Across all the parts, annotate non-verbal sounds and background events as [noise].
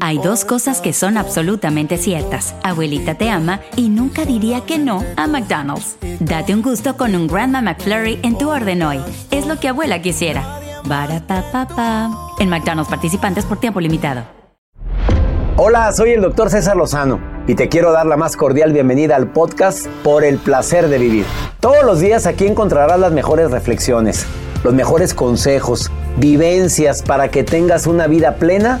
Hay dos cosas que son absolutamente ciertas. Abuelita te ama y nunca diría que no a McDonald's. Date un gusto con un Grandma McFlurry en tu orden hoy. Es lo que abuela quisiera. Barata En McDonald's participantes por tiempo limitado. Hola, soy el doctor César Lozano y te quiero dar la más cordial bienvenida al podcast Por el placer de vivir. Todos los días aquí encontrarás las mejores reflexiones, los mejores consejos, vivencias para que tengas una vida plena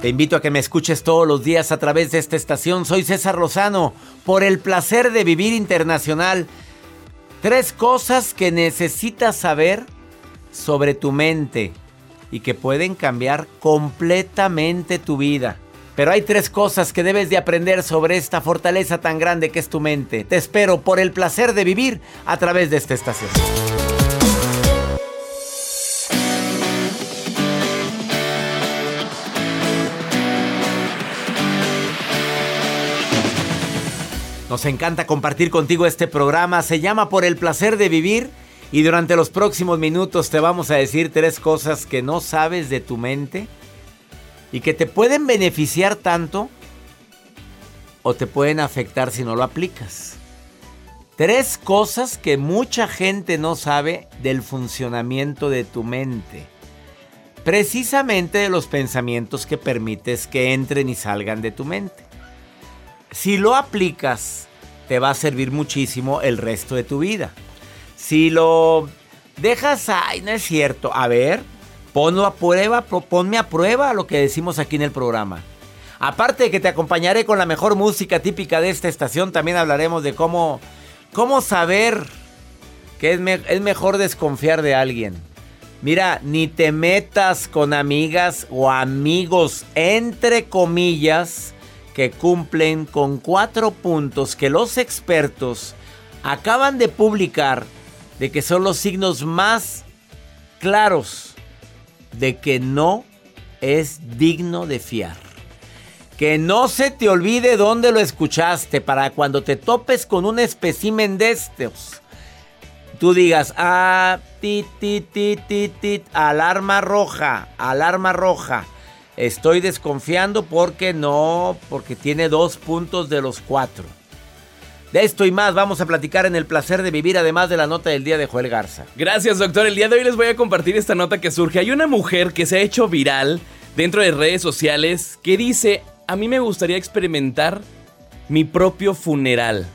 Te invito a que me escuches todos los días a través de esta estación. Soy César Lozano, por el placer de vivir internacional. Tres cosas que necesitas saber sobre tu mente y que pueden cambiar completamente tu vida. Pero hay tres cosas que debes de aprender sobre esta fortaleza tan grande que es tu mente. Te espero por el placer de vivir a través de esta estación. Nos encanta compartir contigo este programa. Se llama Por el placer de vivir. Y durante los próximos minutos te vamos a decir tres cosas que no sabes de tu mente y que te pueden beneficiar tanto o te pueden afectar si no lo aplicas. Tres cosas que mucha gente no sabe del funcionamiento de tu mente. Precisamente de los pensamientos que permites que entren y salgan de tu mente. Si lo aplicas, te va a servir muchísimo el resto de tu vida. Si lo dejas, ay, no es cierto. A ver, ponlo a prueba, ponme a prueba lo que decimos aquí en el programa. Aparte de que te acompañaré con la mejor música típica de esta estación, también hablaremos de cómo, cómo saber que es, es mejor desconfiar de alguien. Mira, ni te metas con amigas o amigos, entre comillas, que cumplen con cuatro puntos que los expertos acaban de publicar de que son los signos más claros de que no es digno de fiar. Que no se te olvide dónde lo escuchaste para cuando te topes con un espécimen de estos. Tú digas, ah, alarma roja, alarma roja. Estoy desconfiando porque no, porque tiene dos puntos de los cuatro. De esto y más vamos a platicar en el placer de vivir, además de la nota del día de Joel Garza. Gracias, doctor. El día de hoy les voy a compartir esta nota que surge. Hay una mujer que se ha hecho viral dentro de redes sociales que dice, a mí me gustaría experimentar mi propio funeral.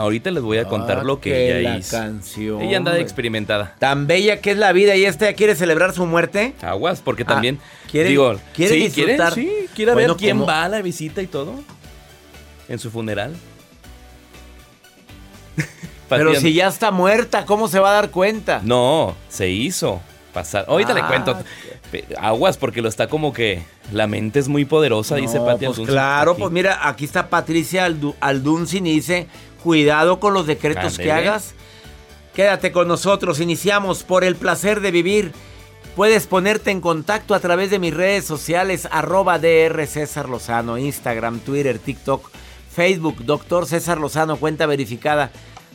Ahorita les voy a contar Ah, lo que que ella la hizo. canción, ella anda de experimentada. Tan bella que es la vida y esta ya quiere celebrar su muerte. Aguas, porque Ah, también. ¿quiere- digo, quiere sí, disfrutar? sí, quiere Bueno, ver quién va a la visita y todo. En su funeral. [laughs] Pero si ya está muerta, ¿cómo se va a dar cuenta? No, se hizo pasar. Ahorita le Ah, cuento. Pe- Aguas, porque lo está como que. La mente es muy poderosa, dice No, Pati pues claro, Aquí. pues mira, aquí está Patricia Aldu Alduncin y dice, cuidado con los decretos que hagas. Quédate con nosotros, iniciamos por el placer de vivir. Puedes ponerte en contacto a través de mis redes sociales, arroba DR César Lozano, Instagram, Twitter, TikTok, Facebook, Doctor César Lozano, cuenta verificada.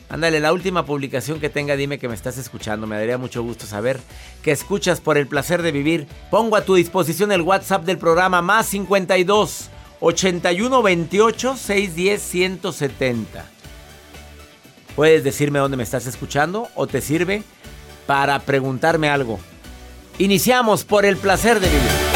Ándale, la última publicación que tenga, dime que me estás escuchando. Me daría mucho gusto saber que escuchas por el placer de vivir. Pongo a tu disposición el WhatsApp del programa más 52 81 28 610 170. Puedes decirme dónde me estás escuchando o te sirve para preguntarme algo. Iniciamos por el placer de vivir.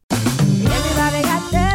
Everybody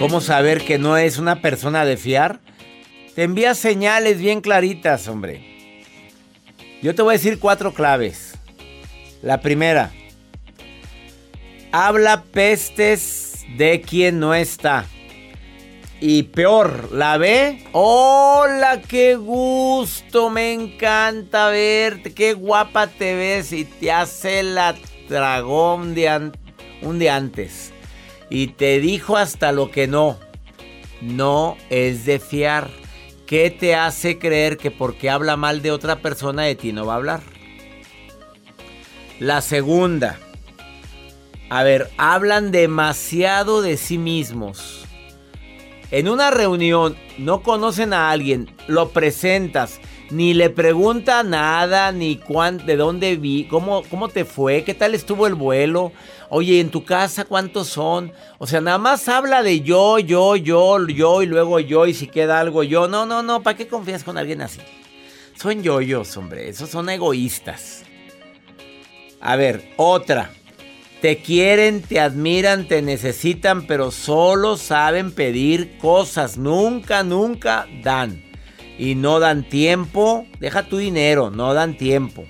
¿Cómo saber que no es una persona de fiar? Te envía señales bien claritas, hombre. Yo te voy a decir cuatro claves. La primera, habla pestes de quien no está. Y peor, ¿la ve? ¡Hola! ¡Qué gusto! Me encanta verte. ¡Qué guapa te ves! Y te hace la dragón de un día antes. Y te dijo hasta lo que no. No es de fiar. ¿Qué te hace creer que porque habla mal de otra persona de ti no va a hablar? La segunda. A ver, hablan demasiado de sí mismos. En una reunión no conocen a alguien, lo presentas, ni le pregunta nada, ni cuán, de dónde vi, cómo, cómo te fue, qué tal estuvo el vuelo. Oye, en tu casa cuántos son. O sea, nada más habla de yo, yo, yo, yo y luego yo y si queda algo yo. No, no, no, ¿para qué confías con alguien así? Son yoyos, hombre, esos son egoístas. A ver, otra. Te quieren, te admiran, te necesitan, pero solo saben pedir cosas. Nunca, nunca dan. Y no dan tiempo. Deja tu dinero, no dan tiempo.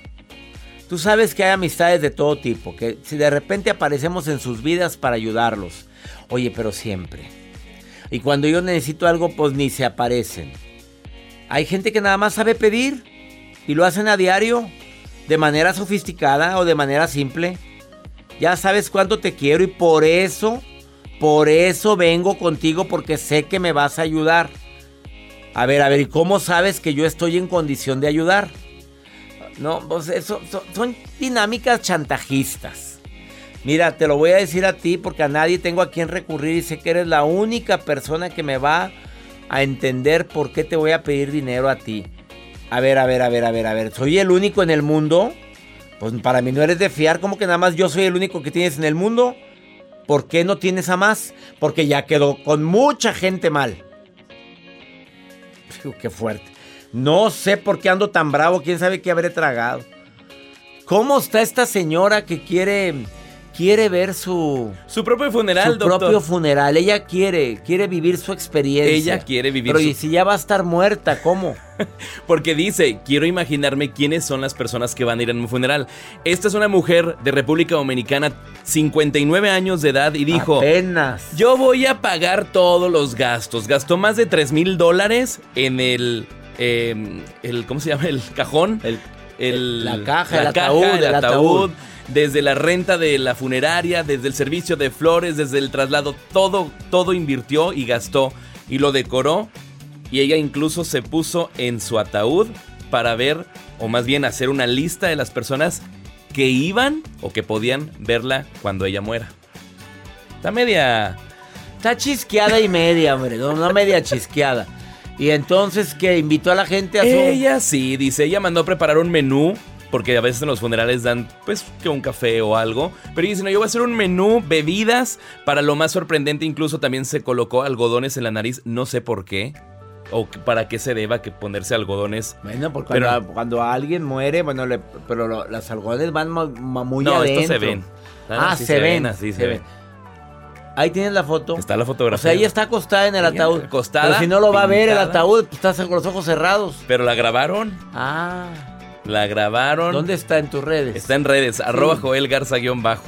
Tú sabes que hay amistades de todo tipo, que si de repente aparecemos en sus vidas para ayudarlos. Oye, pero siempre. Y cuando yo necesito algo, pues ni se aparecen. Hay gente que nada más sabe pedir y lo hacen a diario, de manera sofisticada o de manera simple. Ya sabes cuánto te quiero y por eso, por eso vengo contigo porque sé que me vas a ayudar. A ver, a ver, ¿y cómo sabes que yo estoy en condición de ayudar? No, pues son, son dinámicas chantajistas. Mira, te lo voy a decir a ti porque a nadie tengo a quien recurrir y sé que eres la única persona que me va a entender por qué te voy a pedir dinero a ti. A ver, a ver, a ver, a ver, a ver. ¿Soy el único en el mundo? Pues para mí no eres de fiar, como que nada más yo soy el único que tienes en el mundo. ¿Por qué no tienes a más? Porque ya quedó con mucha gente mal. [laughs] Qué fuerte. No sé por qué ando tan bravo, quién sabe qué habré tragado. ¿Cómo está esta señora que quiere quiere ver su, Su propio funeral, su doctor. propio funeral. Ella quiere, quiere vivir su experiencia. Ella quiere vivir Pero su- y si ya va a estar muerta, ¿cómo? [laughs] Porque dice, quiero imaginarme quiénes son las personas que van a ir en mi funeral. Esta es una mujer de República Dominicana, 59 años de edad, y dijo, Apenas. yo voy a pagar todos los gastos. Gastó más de 3 mil dólares en el, eh, el, ¿cómo se llama? El cajón. El- El- la caja, el ataúd, el ataúd, desde la renta de la funeraria, desde el servicio de flores, desde el traslado, todo, todo invirtió y gastó y lo decoró. Y ella incluso se puso en su ataúd para ver, o más bien hacer una lista de las personas que iban o que podían verla cuando ella muera. Está media... Está chisqueada y media, hombre. No, no media chisqueada. Y entonces que invitó a la gente a su. Ella sí, dice, ella mandó preparar un menú, porque a veces en los funerales dan, pues, que un café o algo. Pero dice, no, yo voy a hacer un menú, bebidas, para lo más sorprendente, incluso también se colocó algodones en la nariz, no sé por qué, o para qué se deba que ponerse algodones. Bueno, porque Pero- cuando, cuando alguien muere, bueno, le- pero lo- las algodones van muy no, adentro. estos se ven. Ah, sí se, ven, así se ven. Ahí tienes la foto. Está la O fotografía. sea, ella está acostada en el Ella ataúd. acostada, Pero si no lo va a ver el ataúd, pues, estás con los ojos cerrados. Pero la grabaron, Ah. la grabaron. ¿Dónde está en tus redes? Está en redes, arroba Joel Garza guion bajo.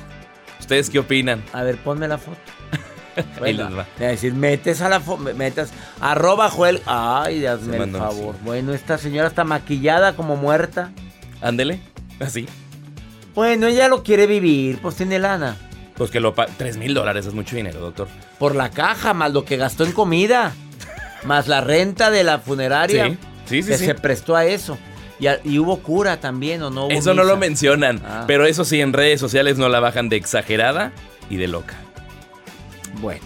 ¿Ustedes qué opinan? A ver, ponme la foto. [laughs] Bueno, va. es decir, metes a la foto, metas, arroba Joel. Ay, hazme el favor. sí. Bueno, esta señora está maquillada como muerta. Ándele, así. Bueno, ella lo quiere vivir, pues tiene lana. Pues que lo 3 mil dólares es mucho dinero, doctor. Por la caja, más lo que gastó en comida. más la renta de la funeraria. Sí, sí, sí, Que sí. se prestó a eso. Y, a- y hubo cura también, ¿o no? hubo Eso no lo mencionan, Ah. pero eso sí, en redes sociales no la bajan de exagerada y de loca. Bueno.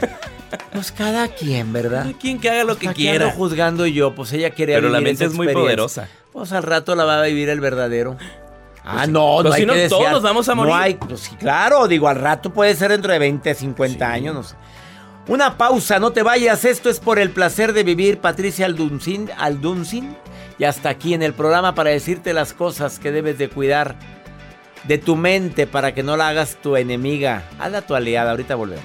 [laughs] Pues cada quien, ¿verdad? Cada quien que haga lo que Aquí ando quiera. juzgando yo, pues ella quiere Pero la mente es muy poderosa. Pues al rato la va a vivir el verdadero. Ah, no, Pues no hay si no, que todos desear. vamos a morir. No hay, pues claro, digo, al rato puede ser dentro de 20, 50 años, no sé. Una pausa, no te vayas, esto es por el placer de vivir, Patricia Alduncin, Alduncin. Y hasta aquí en el programa para decirte las cosas que debes de cuidar de tu mente para que no la hagas tu enemiga. Hazla tu aliada, ahorita volvemos.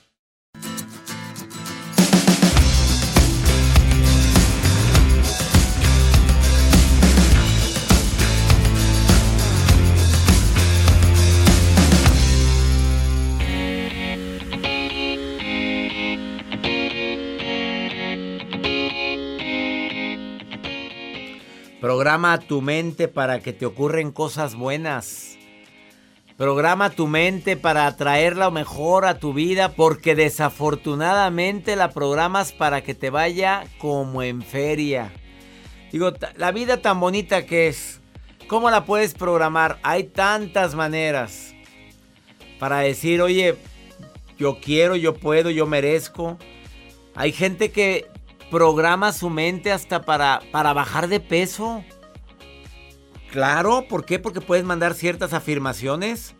Programa tu mente para que te ocurren cosas buenas. Programa tu mente para atraer lo mejor a tu vida porque desafortunadamente la programas para que te vaya como en feria. Digo, la vida tan bonita que es, ¿cómo la puedes programar? Hay tantas maneras para decir, oye, yo quiero, yo puedo, yo merezco. Hay gente que programa su mente hasta para, para bajar de peso. Claro, ¿por qué? Porque puedes mandar ciertas afirmaciones.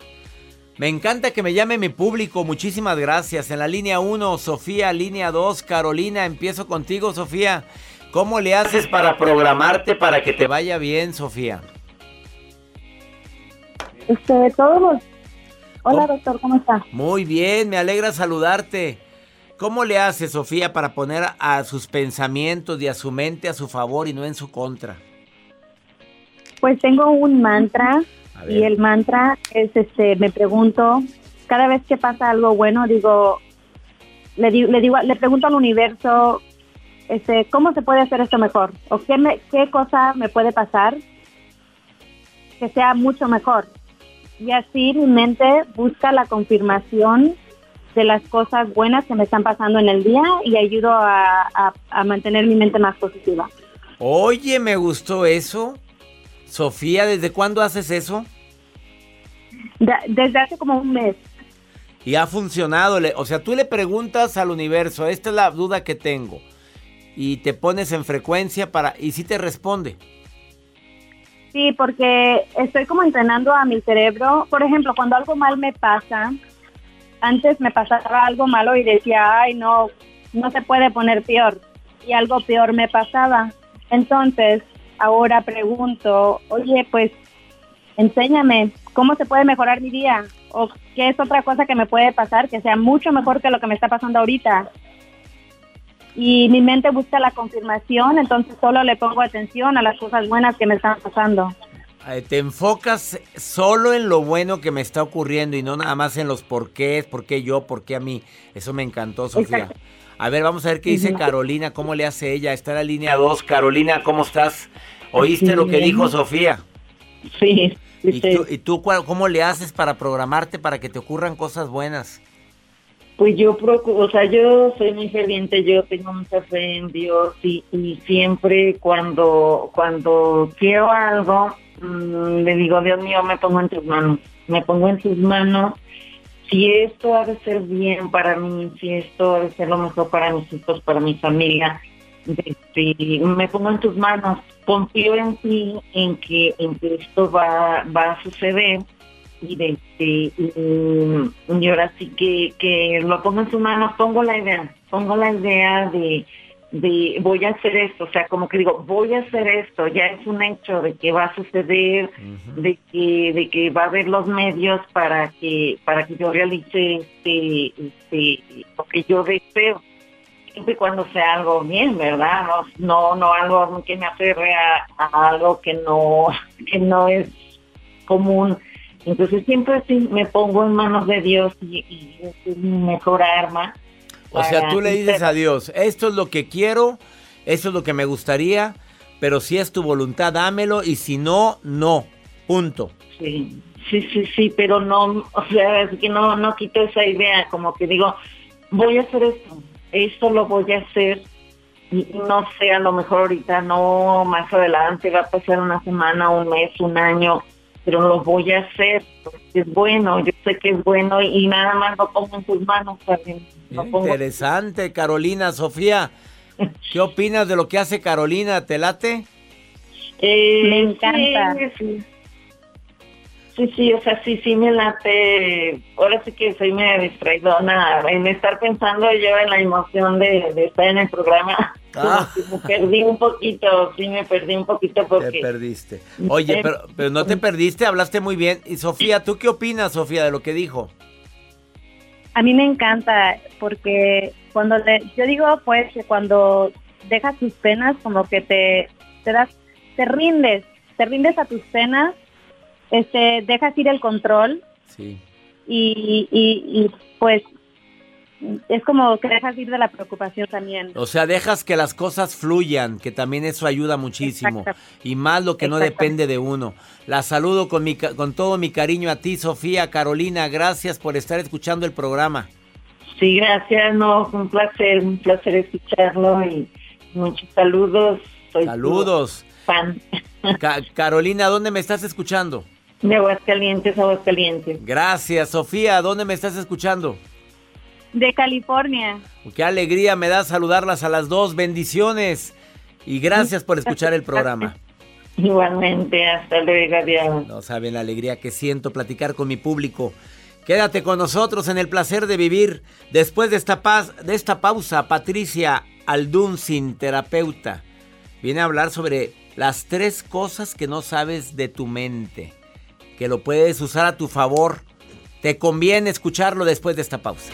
Me encanta que me llame mi público, muchísimas gracias. En la línea 1, Sofía, línea 2, Carolina, empiezo contigo, Sofía. ¿Cómo le haces para programarte para que te vaya bien, Sofía? Este, todos Hola, doctor, ¿cómo está? Muy bien, me alegra saludarte. ¿Cómo le hace Sofía para poner a sus pensamientos y a su mente a su favor y no en su contra? Pues tengo un mantra y el mantra es este, me pregunto, cada vez que pasa algo bueno, digo, le, le digo, le pregunto al universo, este, ¿cómo se puede hacer esto mejor? ¿O qué, me, qué cosa me puede pasar que sea mucho mejor? Y así mi mente busca la confirmación de las cosas buenas que me están pasando en el día y ayudo a, mantener mi mente más positiva. Oye, me gustó eso. Sofía, ¿desde cuándo haces eso? desde hace como un mes. Y ha funcionado. O sea, tú le preguntas al universo, esta es la duda que tengo. Y te pones en frecuencia para... Y si te responde. Sí, porque estoy como entrenando a mi cerebro. Por ejemplo, cuando algo mal me pasa, antes me pasaba algo malo y decía, ay, no, no se puede poner peor. Y algo peor me pasaba. Entonces, ahora pregunto, oye, pues, enséñame, ¿cómo se puede mejorar mi día? ¿O qué es otra cosa que me puede pasar que sea mucho mejor que lo que me está pasando ahorita? Y mi mente busca la confirmación, entonces solo le pongo atención a las cosas buenas que me están pasando. Te enfocas solo en lo bueno que me está ocurriendo y no nada más en los porqués, por qué yo, por qué a mí. Eso me encantó, Sofía. A ver, vamos a ver qué dice Carolina, cómo le hace ella. Está en la línea 2. Carolina, ¿cómo estás? ¿Oíste lo que dijo Sofía? Sí. ¿Y tú, ¿Y tú cómo le haces para programarte para que te ocurran cosas buenas? Pues yo procuro, o sea, yo soy muy ferviente, yo tengo mucha fe en Dios y, y siempre cuando, cuando quiero algo, Mm, le digo, Dios mío, me pongo en tus manos, me pongo en tus manos. Si esto ha de ser bien para mí, si esto ha de ser lo mejor para mis hijos, para mi familia, me pongo en tus manos, confío en ti, en que, en que esto va, va a suceder y, de, este, y, ahora sí que, que lo pongo en tus manos, pongo la idea, pongo la idea de de voy a hacer esto, o sea, como que digo, voy a hacer esto, ya es un hecho de que va a suceder, de que de que va a haber los medios para que para que yo realice este, este lo que yo deseo. Siempre cuando sea algo bien, ¿verdad? No no, algo que me aferre a, algo que no [laughs] que no es común. Entonces siempre sí me pongo en manos de Dios y, y es mi mejor arma o sea, tú le dices a Dios, esto es lo que quiero, esto es lo que me gustaría, pero si es tu voluntad, dámelo y si no, no. Punto. Sí, sí, sí, sí, pero no, o sea, es que no, no quito esa idea, como que digo, voy a hacer esto, esto lo voy a hacer y no sé, a lo mejor ahorita no, más adelante va a pasar una semana, un mes, un año, pero lo voy a hacer porque es bueno, yo sé que es bueno y nada más lo pongo en tus manos también. Interesante, Carolina, Sofía. ¿Qué opinas de lo que hace Carolina? ¿Te late? Eh, me encanta. Sí, sí, o sea, sí, sí me late. Ahora sí que soy media distraidona en estar pensando yo en la emoción de, estar en el programa. [laughs] Ah. me perdí un poquito, sí me perdí un poquito porque... Te perdiste. Oye, pero, pero no te perdiste, hablaste muy bien. Y Sofía, ¿tú qué opinas, Sofía, de lo que dijo? A mí me encanta porque cuando le, yo digo pues que cuando dejas tus penas como que te, te das, te rindes, te rindes a tus penas este, dejas ir el control. Sí. Y, y, pues es como que dejas ir de la preocupación también. O sea, dejas que las cosas fluyan, que también eso ayuda muchísimo. Y más lo que no depende de uno. La saludo con, mi, ca- con todo mi cariño a ti, Sofía, Carolina. Gracias por estar escuchando el programa. Sí, gracias, no, un placer, un placer escucharlo y muchos saludos. Soy Saludos. fan Ca- Carolina, ¿dónde me estás escuchando? De Aguascalientes, Aguascalientes. Gracias, Sofía. ¿Dónde me estás escuchando? De California. Qué alegría me da saludarlas a las dos. Bendiciones. Y gracias por escuchar el programa. [laughs] Igualmente, hasta luego. No saben la alegría que siento platicar con mi público. Quédate con nosotros en el placer de vivir. Después de esta, paz, de esta pausa, Patricia Aldunzin, terapeuta, viene a hablar sobre las tres cosas que no sabes de tu mente, que lo puedes usar a tu favor. Te conviene escucharlo después de esta pausa.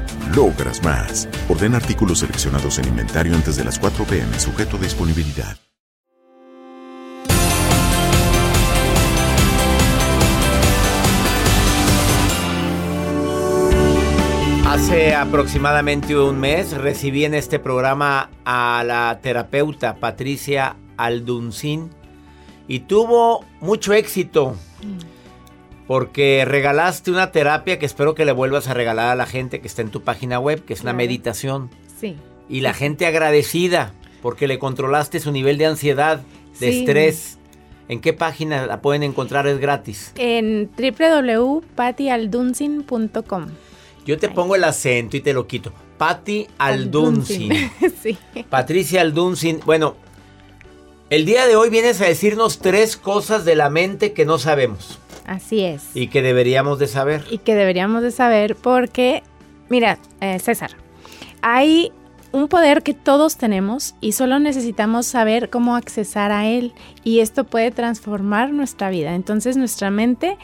logras más. Ordena artículos seleccionados en inventario antes de las 4 pm, sujeto a disponibilidad. Hace aproximadamente un mes recibí en este programa a la terapeuta Patricia Alduncin y tuvo mucho éxito porque regalaste una terapia que espero que le vuelvas a regalar a la gente que está en tu página web, que es una Claro. meditación. Sí. Y la gente agradecida porque le controlaste su nivel de ansiedad, de Sí. estrés. ¿En qué página la pueden encontrar? Es gratis. En www.patialdunsin.com. Yo te pongo el acento y te lo quito. Patti Alduncin. [laughs] sí. Patricia Alduncin. Bueno, el día de hoy vienes a decirnos tres cosas de la mente que no sabemos Así es. y que deberíamos de saber. Y que deberíamos de saber porque, mira, eh, César, hay un poder que todos tenemos y solo necesitamos saber cómo accesar a él y esto puede transformar nuestra vida. Entonces nuestra mente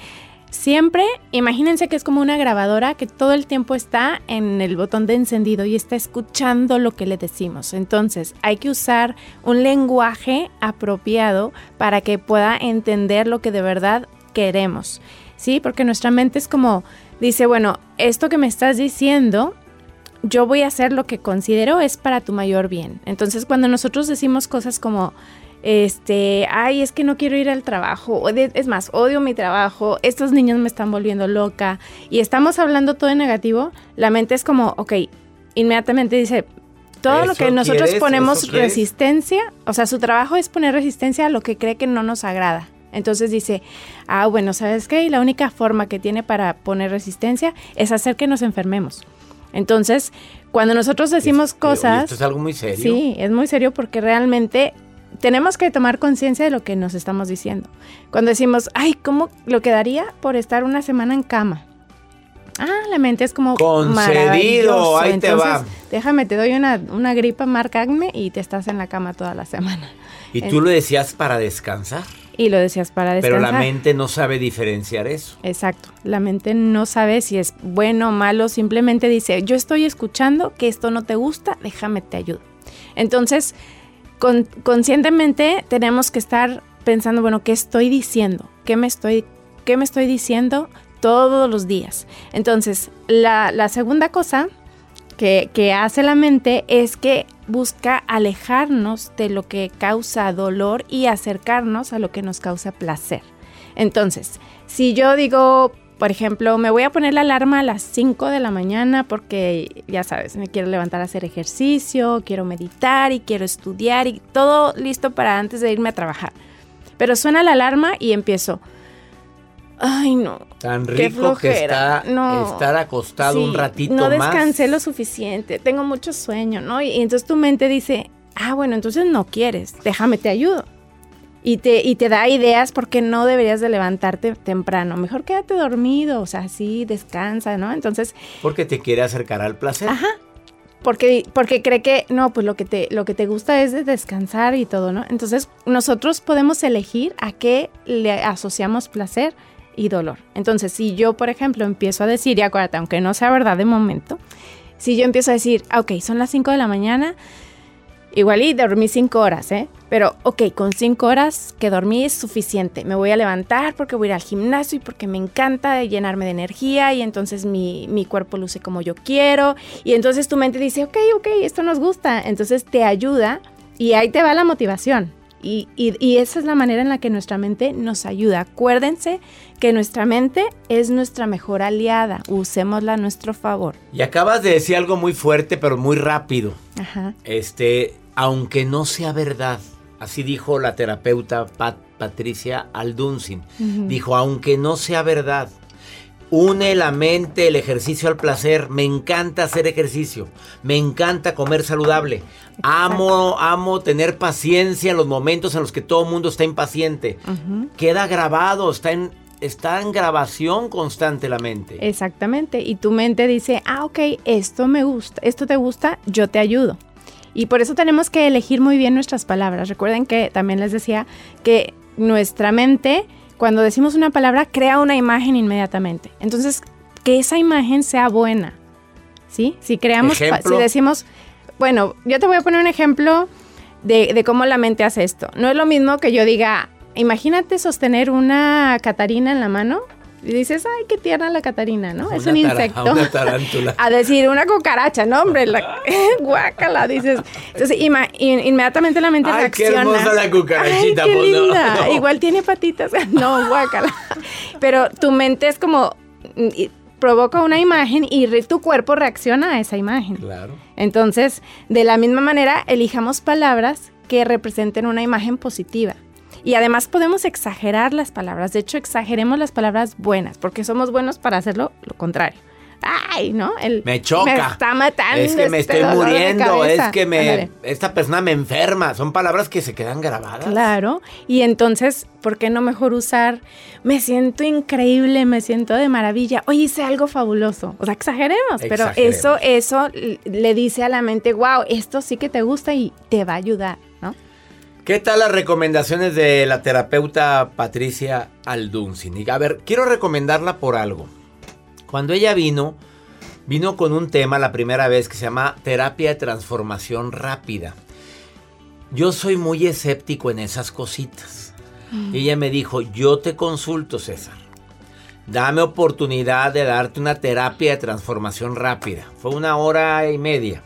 siempre, imagínense que es como una grabadora que todo el tiempo está en el botón de encendido y está escuchando lo que le decimos. Entonces hay que usar un lenguaje apropiado para que pueda entender lo que de verdad queremos. ¿Sí? Porque nuestra mente es como, dice, bueno, esto que me estás diciendo yo voy a hacer lo que considero es para tu mayor bien. Entonces, cuando nosotros decimos cosas como, este, ay, es que no quiero ir al trabajo, o de- es más, odio mi trabajo, estos niños me están volviendo loca, y estamos hablando todo en negativo, la mente es como, ok, inmediatamente dice, todo lo ¿Eso que nosotros quieres? ponemos resistencia, o sea, su trabajo es poner resistencia a lo que cree que no nos agrada. Entonces dice, ah, bueno, ¿sabes qué? Y la única forma que tiene para poner resistencia es hacer que nos enfermemos. Entonces, cuando nosotros decimos cosas... esto es algo muy serio. Sí, es muy serio porque realmente tenemos que tomar conciencia de lo que nos estamos diciendo. Cuando decimos, ay, ¿cómo lo quedaría por estar una semana en cama? Ah, la mente es como concedido, ahí te va. Déjame, te doy una, una gripa, marcadme y te estás en la cama toda la semana. ¿Y tú lo decías para descansar? Y lo decías para descansar. Pero la mente no sabe diferenciar eso. Exacto. La mente no sabe si es bueno o malo, simplemente dice, yo estoy escuchando que esto no te gusta, déjame te ayudo. Entonces, conscientemente tenemos que estar pensando, bueno, ¿qué estoy diciendo? ¿Qué me estoy, qué me estoy diciendo todos los días? Entonces, la, segunda cosa que, que, hace la mente es que busca alejarnos de lo que causa dolor y acercarnos a lo que nos causa placer. Entonces, si yo digo, por ejemplo, me voy a poner la alarma a las 5 de la mañana porque, ya sabes, me quiero levantar a hacer ejercicio, quiero meditar y quiero estudiar y todo listo para antes de irme a trabajar. Pero suena la alarma y empiezo. Ay, no. Tan rico que está estar acostado un ratito más. No descansé lo suficiente, tengo mucho sueño, ¿no? y entonces tu mente dice, ah, bueno, entonces no quieres, déjame te ayudo y te, y te da ideas porque no deberías de levantarte temprano. Mejor quédate dormido, o sea, así descansa, ¿no? Entonces... Porque te quiere acercar al placer. Ajá. Porque, porque cree que, no, pues lo que, te, lo que te gusta es de descansar y todo, ¿no? Entonces nosotros podemos elegir a qué le asociamos placer y dolor. Entonces, si yo, por ejemplo, empiezo a decir, y acuérdate, aunque no sea verdad de momento, si yo empiezo a decir, ah, ok, son las 5 de la mañana, igual y dormí 5 horas, ¿eh? Pero, ok, con cinco horas que dormí es suficiente. Me voy a levantar porque voy a ir al gimnasio y porque me encanta llenarme de energía y entonces mi, mi, cuerpo luce como yo quiero. Y entonces tu mente dice, ok, ok, esto nos gusta. Entonces te ayuda y ahí te va la motivación. Y, y, y esa es la manera en la que nuestra mente nos ayuda. Acuérdense que nuestra mente es nuestra mejor aliada. Usémosla a nuestro favor. Y acabas de decir algo muy fuerte, pero muy rápido. Ajá. Este, aunque no sea verdad Así dijo la terapeuta Patricia Aldunsin. Dijo, aunque no sea verdad, une la mente, el ejercicio al placer. Me encanta hacer ejercicio. Me encanta comer saludable. Amo, amo tener paciencia en los momentos en los que todo el mundo está impaciente. Queda grabado, está en, está en grabación constante la mente. Exactamente. Y tu mente dice, ah, ok, esto me gusta, esto te gusta, yo te ayudo. Y por eso tenemos que elegir muy bien nuestras palabras. Recuerden que también les decía que nuestra mente, cuando decimos una palabra, crea una imagen inmediatamente. Entonces, que esa imagen sea buena. ¿Sí? Si creamos, si decimos, bueno, yo te voy a poner un ejemplo de, de cómo la mente hace esto. No es lo mismo que yo diga, imagínate sostener una Catarina en la mano y dices, ay, qué tierna la Catarina, ¿no? es un insecto. Una tarántula. [laughs] a decir, una cucaracha, no, hombre, la, [laughs] guácala, dices. Entonces, inmediatamente la mente ay, reacciona. qué hermosa la cucarachita. Ay, qué pues, linda. [laughs] Igual tiene patitas. No, guácala. Pero tu mente es como provoca una imagen y tu cuerpo reacciona a esa imagen. Claro. Entonces, de la misma manera, elijamos palabras que representen una imagen positiva. Y además podemos exagerar las palabras. De hecho, exageremos las palabras buenas, porque somos buenos para hacerlo lo contrario. Ay, ¿no? El, me choca. Me está matando. Es que me este estoy muriendo. Es que me. Esta persona me enferma. Son palabras que se quedan grabadas. Claro. Y entonces, ¿por qué no mejor usar? Me siento increíble, me siento de maravilla. Oye, hice algo fabuloso. O sea, exageremos. Pero eso, eso le dice a la mente, wow, esto sí que te gusta y te va a ayudar. ¿Qué tal las recomendaciones de la terapeuta Patricia Alduncin? A ver, quiero recomendarla por algo. Cuando ella vino, vino con un tema la primera vez que se llama terapia de transformación rápida. Yo soy muy escéptico en esas cositas. Mm. ella me dijo, yo te consulto, César. Dame oportunidad de darte una terapia de transformación rápida. Fue una hora y media.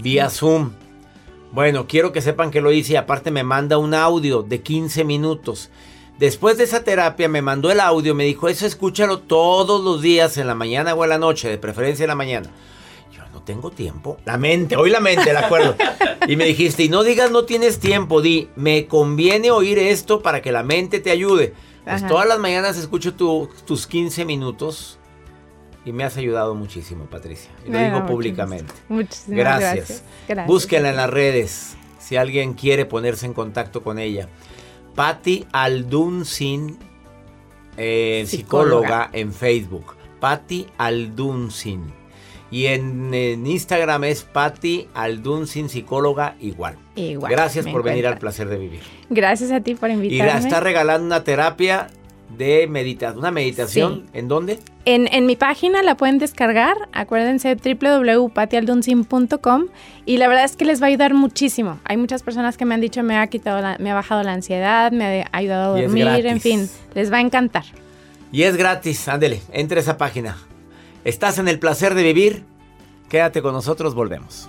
vía Zoom. Bueno, quiero que sepan que lo hice y aparte me manda un audio de 15 minutos. Después de esa terapia me mandó el audio, me dijo, eso escúchalo todos los días en la mañana o en la noche, de preferencia en la mañana. Yo no tengo tiempo. La mente, hoy la mente, de acuerdo. y me dijiste, y no digas no tienes tiempo, di, me conviene oír esto para que la mente te ayude. Pues todas las mañanas escucho tus 15 minutos Y me has ayudado muchísimo, Patricia. Y lo Bueno, digo públicamente. Muchísimas Gracias. gracias. Gracias. Búsquenla en las redes si alguien quiere ponerse en contacto con ella. Patti Aldunsin, eh, psicóloga. Psicóloga. en Facebook. Patti Aldunsin. Y en, en Instagram es Patti Aldunsin, psicóloga igual. Igual, Gracias por venir al placer de vivir. Gracias a ti por Y invitarme. la está regalando una terapia de meditación. ¿Una meditación? Sí. ¿En dónde? En, en mi página la pueden descargar, acuérdense www.patialdunsin.com y la verdad es que les va a ayudar muchísimo. Hay muchas personas que me han dicho me ha quitado la- me ha bajado la ansiedad, me ha ayudado a dormir, en fin, les va a encantar. Y es gratis, ándele, entre a esa página. ¿Estás en el placer de vivir? Quédate con nosotros, volvemos.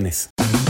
condiciones.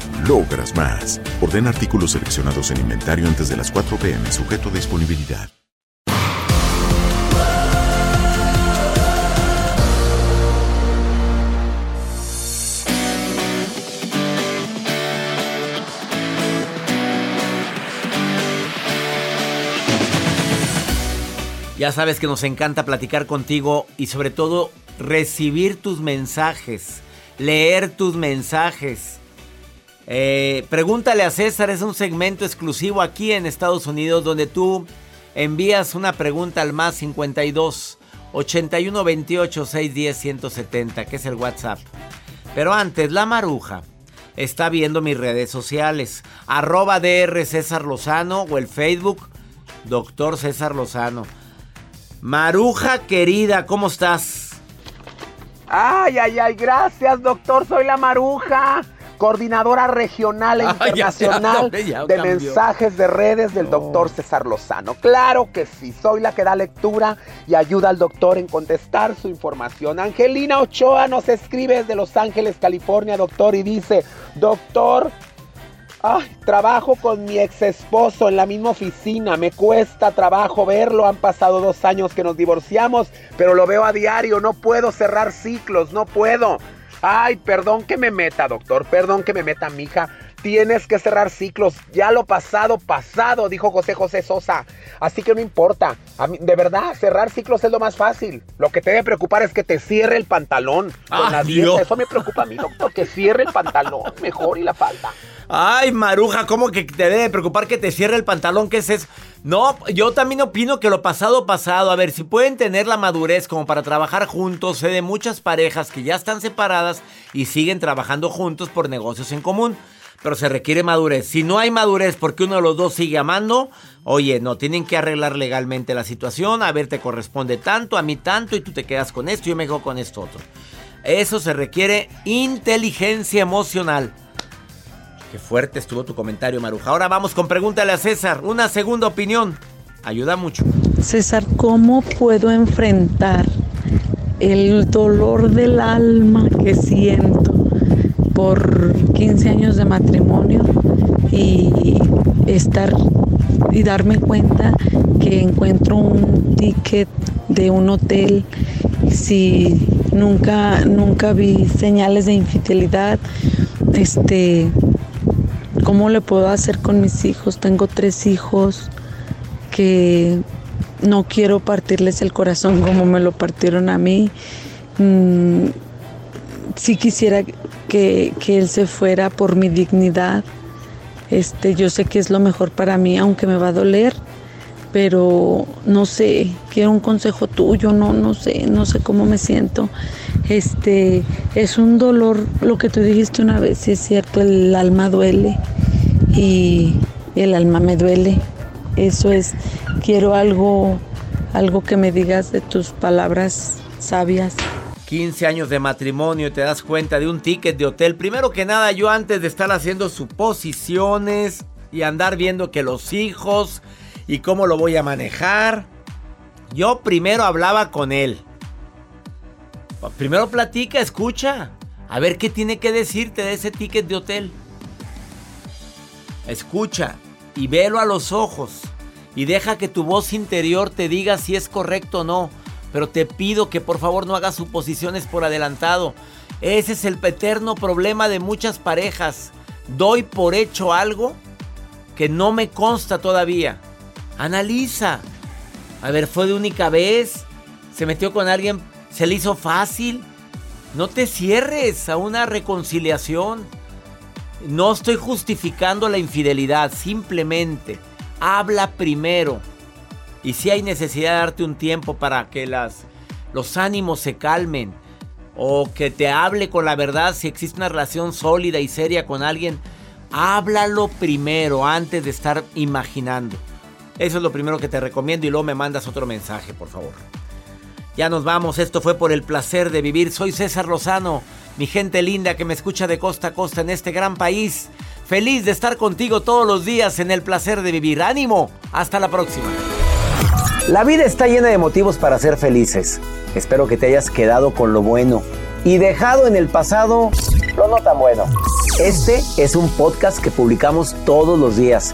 logras más. Orden artículos seleccionados en inventario antes de las 4 pm, sujeto a disponibilidad. Ya sabes que nos encanta platicar contigo y sobre todo recibir tus mensajes, leer tus mensajes. Eh, pregúntale a César es un segmento exclusivo aquí en Estados Unidos donde tú envías una pregunta al más 52 81 28 610 170, que es el WhatsApp. Pero antes, la maruja está viendo mis redes sociales, arroba DR César Lozano o el Facebook Doctor César Lozano. Maruja querida, ¿cómo estás? Ay, ay, ay, gracias, doctor. Soy la Maruja, coordinadora regional e [laughs] ya, internacional ya, ya de cambió. mensajes de redes del doctor César Lozano. Claro que sí, soy la que da lectura y ayuda al doctor en contestar su información. Angelina Ochoa nos escribe desde Los Ángeles, California, doctor, y dice, doctor, Ay, trabajo con mi ex esposo en la misma oficina. Me cuesta trabajo verlo. Han pasado dos años que nos divorciamos, pero lo veo a diario. No puedo cerrar ciclos, no puedo. Ay, perdón que me meta, doctor. Perdón que me meta, mija. Tienes que cerrar ciclos. Ya lo pasado, pasado, dijo José José Sosa. Así que no importa. A mí, de verdad, cerrar ciclos es lo más fácil. Lo que te debe preocupar es que te cierre el pantalón. Ah, las Dios. Eso me preocupa a mí, doctor. Que cierre el pantalón mejor y la falda. Ay, Maruja, ¿cómo que te debe preocupar que te cierre el pantalón? ¿Qué es eso? No, yo también opino que lo pasado, pasado. A ver, si pueden tener la madurez como para trabajar juntos, sé de muchas parejas que ya están separadas y siguen trabajando juntos por negocios en común. pero se requiere madurez. Si no hay madurez porque uno de los dos sigue amando, oye, no, tienen que arreglar legalmente la situación, a ver, te corresponde tanto, a mí tanto, y tú te quedas con esto, yo me quedo con esto otro. Eso se requiere inteligencia emocional. Qué fuerte estuvo tu comentario, Maruja. Ahora vamos con pregúntale a César. Una segunda opinión. Ayuda mucho. César, ¿cómo puedo enfrentar el dolor del alma que siento por 15 años de matrimonio y estar y darme cuenta que encuentro un ticket de un hotel si nunca nunca vi señales de infidelidad este cómo le puedo hacer con mis hijos tengo tres hijos que no quiero partirles el corazón como me lo partieron a mí. Mm, sí quisiera que, que él se fuera por mi dignidad. Este yo sé que es lo mejor para mí aunque me va a doler pero no sé, quiero un consejo tuyo, no, no sé, no sé cómo me siento. Este, es un dolor, lo que tú dijiste una vez, es cierto, el alma duele y el alma me duele. Eso es, quiero algo, algo que me digas de tus palabras sabias. 15 años de matrimonio y te das cuenta de un ticket de hotel. Primero que nada, yo antes de estar haciendo suposiciones y andar viendo que los hijos y cómo lo voy a manejar. Yo primero hablaba con él. Primero platica, escucha. A ver qué tiene que decirte de ese ticket de hotel. Escucha y velo a los ojos. Y deja que tu voz interior te diga si es correcto o no. Pero te pido que por favor no hagas suposiciones por adelantado. Ese es el eterno problema de muchas parejas. Doy por hecho algo que no me consta todavía. Analiza. A ver, fue de única vez. Se metió con alguien. Se le hizo fácil. No te cierres a una reconciliación. No estoy justificando la infidelidad. Simplemente habla primero. Y si hay necesidad de darte un tiempo para que las, los ánimos se calmen. O que te hable con la verdad si existe una relación sólida y seria con alguien. Háblalo primero antes de estar imaginando. Eso es lo primero que te recomiendo y luego me mandas otro mensaje, por favor. Ya nos vamos, esto fue por el placer de vivir. Soy César Lozano, mi gente linda que me escucha de costa a costa en este gran país. Feliz de estar contigo todos los días en el placer de vivir. Ánimo, hasta la próxima. La vida está llena de motivos para ser felices. Espero que te hayas quedado con lo bueno y dejado en el pasado lo no tan bueno. Este es un podcast que publicamos todos los días,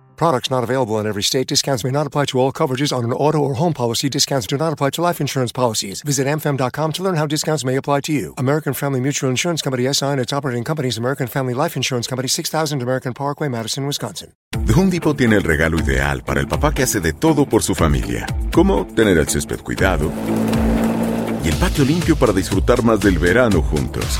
Products not available in every state. Discounts may not apply to all coverages on an auto or home policy. Discounts do not apply to life insurance policies. Visit amfam.com to learn how discounts may apply to you. American Family Mutual Insurance Company SI and its operating companies American Family Life Insurance Company 6000 American Parkway, Madison, Wisconsin. The Home Depot tiene el regalo ideal para el papá que hace de todo por su familia. Como tener el césped cuidado y el patio limpio para disfrutar más del verano juntos.